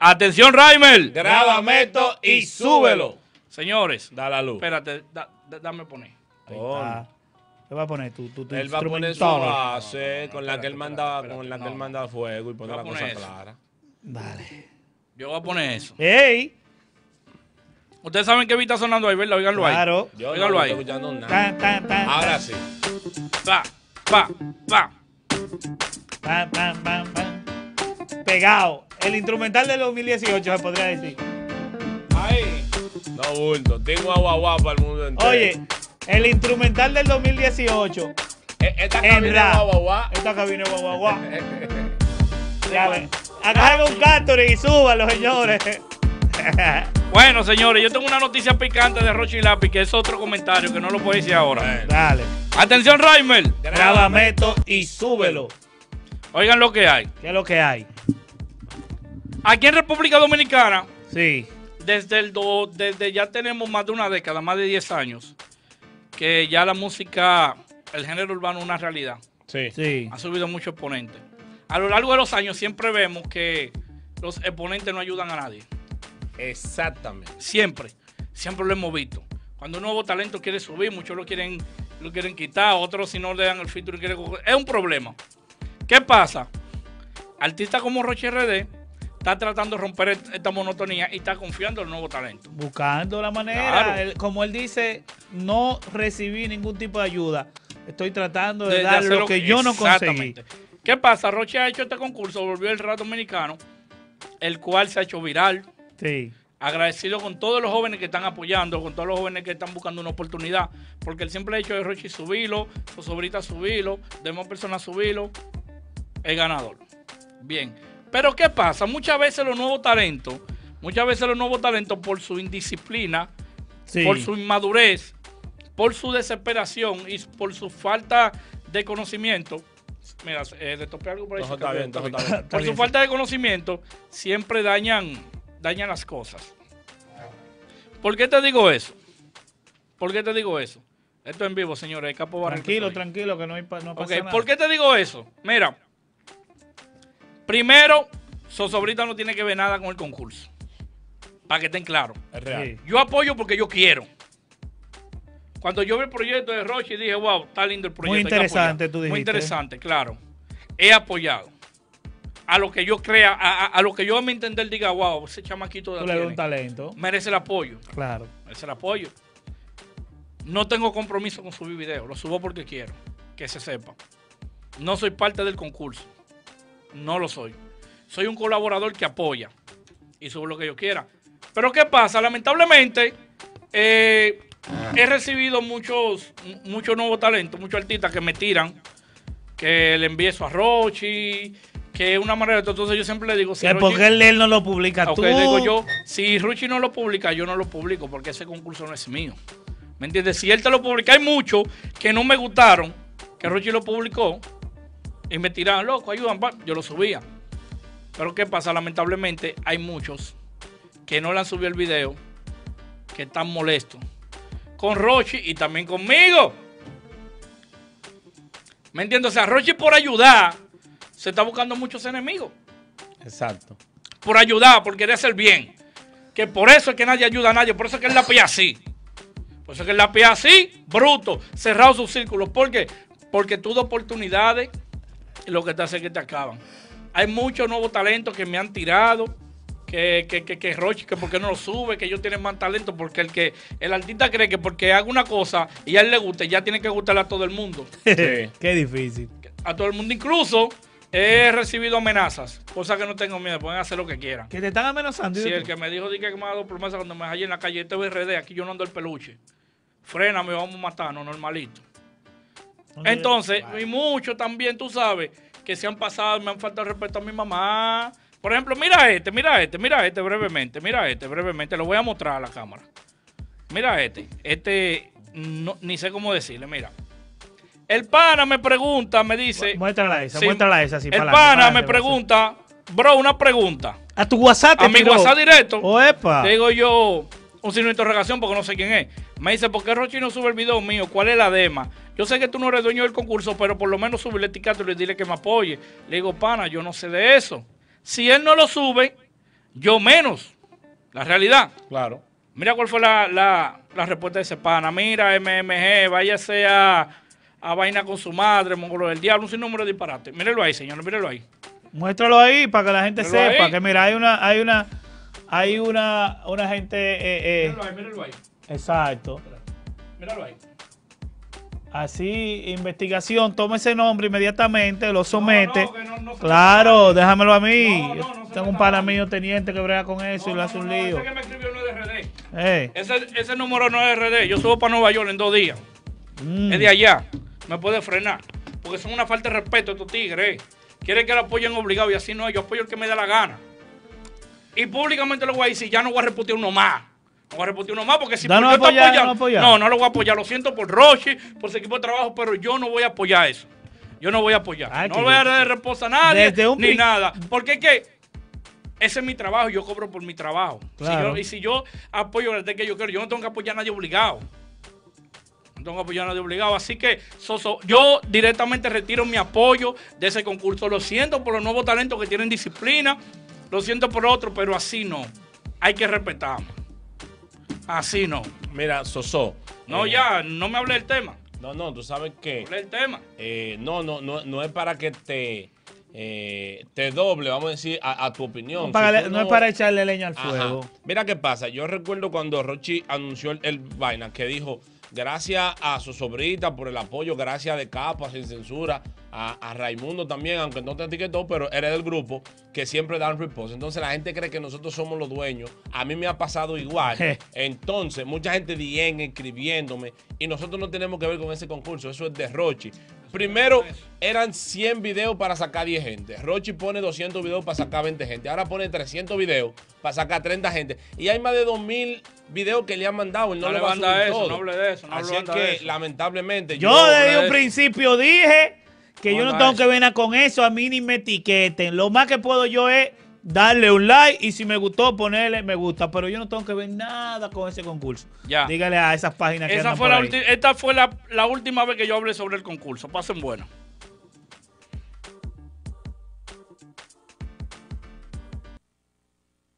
Atención, Raimer. Grábame esto y súbelo. Señores, Da la luz. espérate, da- da- dame poner. Ahí está. ¿Qué va a poner tú? tú, tú Él va a poner su base con la que él manda, con la que él manda fuego y pone la cosa eso. clara. Dale. Yo voy a poner eso. ¡Ey! Ustedes saben que está sonando ahí, ¿verdad? Oiganlo ahí. Claro. Yo Óigalo no ahí. estoy escuchando nada. Tan, tan, tan. Ahora sí. Va, va, va. Pam, pam, pam, pam. Pegado. El instrumental del 2018 se podría decir. Ahí. No bulto. Tengo agua guapa al mundo entero. Oye, el instrumental del 2018. E- esta cabina guau, guau. Esta cabina es guau. Ya ve. Agarren un Gatorade y súbalo, señores. Bueno, señores, yo tengo una noticia picante de Rochi Lápiz, que es otro comentario que no lo puedo decir ahora. Dale. Atención, Raimer. Grábame esto y súbelo. Oigan lo que hay. ¿Qué es lo que hay? Aquí en República Dominicana, Sí. desde, el do- desde ya tenemos más de una década, más de 10 años, que ya la música, el género urbano es una realidad. Sí. Sí. Ha subido muchos exponentes. A lo largo de los años siempre vemos que los exponentes no ayudan a nadie. Exactamente. Siempre. Siempre lo hemos visto. Cuando un nuevo talento quiere subir, muchos lo quieren, lo quieren quitar, otros si no le dan el feature quieren coger. Es un problema. ¿Qué pasa? Artista como Roche RD está tratando de romper esta monotonía y está confiando en el nuevo talento. Buscando la manera. Claro. Él- como él dice, no recibí ningún tipo de ayuda. Estoy tratando de, De- dar lo que yo no conseguí. ¿Qué pasa? Roche ha hecho este concurso, volvió el rap dominicano, el cual se ha hecho viral. Sí. agradecido con todos los jóvenes que están apoyando, con todos los jóvenes que están buscando una oportunidad, porque el simple hecho de Rochi subirlo, su sobrita subirlo, demás personas subirlo, es ganador. Bien, pero ¿qué pasa? Muchas veces los nuevos talentos, muchas veces los nuevos talentos por su indisciplina, Sí. por su inmadurez, por su desesperación y por su falta de conocimiento, mira, eh, le topé algo por ahí. Está bien, está bien. bien. Por su falta de conocimiento, siempre dañan, dañan las cosas. ¿Por qué te digo eso? ¿Por qué te digo eso? Esto en vivo, señores. Capo Barrio Tranquilo, tranquilo, que no, hay pa- no pasa nada. ¿por qué te digo eso? Mira, primero, Sosobrita no tiene que ver nada con el concurso. Para que estén claros. Es real. Sí. Yo apoyo porque yo quiero. Cuando yo vi el proyecto de Roche dije, wow, está lindo el proyecto. Muy interesante, apoyar". tú Muy dijiste. interesante, claro. He apoyado. A lo que yo crea, a, a- a lo que yo a mi entender diga, wow, ese chamaquito de Tú le das un talento. merece el apoyo. Claro. Merece el apoyo. No tengo compromiso con subir video. Lo subo porque quiero. Que se sepa. No soy parte del concurso. No lo soy. Soy un colaborador que apoya. Y subo lo que yo quiera. Pero ¿qué pasa? Lamentablemente, eh, he recibido muchos, muchos nuevos talentos, muchos artistas que me tiran, que le envíe eso a Rochi, que es una manera. Entonces yo siempre le digo, si Rochi- porque él, no lo publica Ok, tú. digo yo, si Ruchi no lo publica, yo no lo publico porque ese concurso no es mío. ¿Me entiendes? Si él te lo publica, hay muchos que no me gustaron, que Ruchi lo publicó y me tiraban, loco, ayudan, pa", yo lo subía. Pero ¿qué pasa? Lamentablemente hay muchos que no le han subido el video, que están molestos con Rochi y también conmigo. ¿Me entiendes? O sea, Rochi por ayudar se está buscando muchos enemigos Exacto. por ayudar, por querer hacer bien. Que por eso es que nadie ayuda a nadie, por eso es que él la pilla así. Por eso es que él la pilla así, bruto, cerrado sus círculos. ¿Por qué? Porque das oportunidades lo que te hace que te acaban. Hay muchos nuevos talentos que me han tirado, que, que, que, que Rochi, que por qué no lo sube, que ellos tienen más talento, porque el que el artista cree que porque haga una cosa y a él le guste, ya tiene que gustarle a todo el mundo. Sí. Qué difícil. A todo el mundo, incluso he recibido amenazas, cosa que no tengo miedo, pueden hacer lo que quieran. Que te están amenazando. Si ¿y el que me dijo di que me ha dado promesa cuando me hallé en la calle este RD, aquí yo no ando el peluche. Fréname, vamos a matarnos, normalito. Entonces, y muchos también, tú sabes, que se han pasado, me han faltado el respeto a mi mamá. Por ejemplo, mira este, mira este, mira este brevemente, mira este brevemente, lo voy a mostrar a la cámara. Mira este, este, no- ni sé cómo decirle, mira. El pana me pregunta, me dice... Muéstrala esa, Sí, muéstrala esa. Así, el pana pa'lante, me pregunta, bro, una pregunta. A tu WhatsApp te A mi tiró. WhatsApp directo. Oepa. Le digo yo un signo de interrogación porque no sé quién es. Me dice, ¿por qué Rochi no sube el video mío? ¿Cuál es la dema? Yo sé que tú no eres dueño del concurso, pero por lo menos sube el etiqueta y dile que me apoye. Le digo, pana, yo no sé de eso. Si él no lo sube, Yo menos. La realidad. Claro. Mira cuál fue la, la, la respuesta de ese pana. Mira, MMG, váyase a, a vaina con su madre, mongolo del diablo, un sinnúmero de disparate. Mírelo ahí, señor, mírelo ahí. Muéstralo ahí para que la gente Míralo sepa ahí. que mira, hay una, hay una, hay una, una gente, eh, eh, Míralo ahí, míralo ahí. exacto. Míralo ahí. Así, investigación, toma ese nombre inmediatamente, lo somete. no, que no- no se claro, déjamelo a mí. Tengo un pana mío teniente que brega con eso y le hace un lío. Ese que me escribió no es de RD. Eh, Ese, ese número no es RD. Yo subo para Nueva York en dos días. mm. Es de allá. Me puede frenar. Porque son una falta de respeto estos tigres. eh. Quieren que lo apoyen obligado y así no es. Yo apoyo el que me dé la gana. Y públicamente lo voy a decir, ya no voy a reputar uno más. No voy a reputar uno más porque si no te apoyar, apoyar- no apoyar. no, no lo voy a apoyar. Lo siento por Rochi, por su equipo de trabajo, pero yo no voy a apoyar eso. Yo no voy a apoyar. Ay, no voy a dar reposo a nadie ni nada. Porque es que ese es mi trabajo y yo cobro por mi trabajo. Si Claro. yo- y si yo apoyo el que yo quiero, yo no tengo que apoyar a nadie obligado. No tengo que apoyar a nadie obligado. Así que yo directamente retiro mi apoyo de ese concurso. Lo siento por los nuevos talentos que tienen disciplina. Lo siento por otros, pero así no. Hay que respetar. Así no. Mira, Soso. No, eh, ya, no me hable del tema. No, no, tú sabes que. Hable del tema. eh, no, no, no, no es para que te, eh, te doble, vamos a decir, a, a tu opinión. no, para- Si tú no es para echarle leña al Ajá. fuego. Mira qué pasa. Yo recuerdo cuando Rochi anunció el, el vaina que dijo, gracias a su sobrita por el apoyo, gracias de Capa, sin censura, a, a Raimundo también, aunque no te etiquetó, pero eres del grupo que siempre dan repost. Entonces la gente cree que nosotros somos los dueños. A mí me ha pasado igual. Entonces, mucha gente bien escribiéndome y nosotros no tenemos que ver con ese concurso. Eso es de Rochi. Primero eran 100 videos para sacar 10 gente. Rochi pone 200 videos para sacar 20 gente. Ahora pone 300 videos para sacar 30 gente. Y hay más de 2000 videos que le han mandado. Él no, le manda eso, todo. no hable de eso, no Así es que, eso. lamentablemente, Yo desde un principio dije que No yo no tengo eso. que ver nada con eso, a mí ni me etiqueten. Lo más que puedo yo es darle un like y si me gustó ponerle me gusta, pero yo no tengo que ver nada con ese concurso. Ya. Dígale a esas páginas que andan fue por la ahí. esta fue la, la última vez que yo hablé sobre el concurso. Pasen bueno.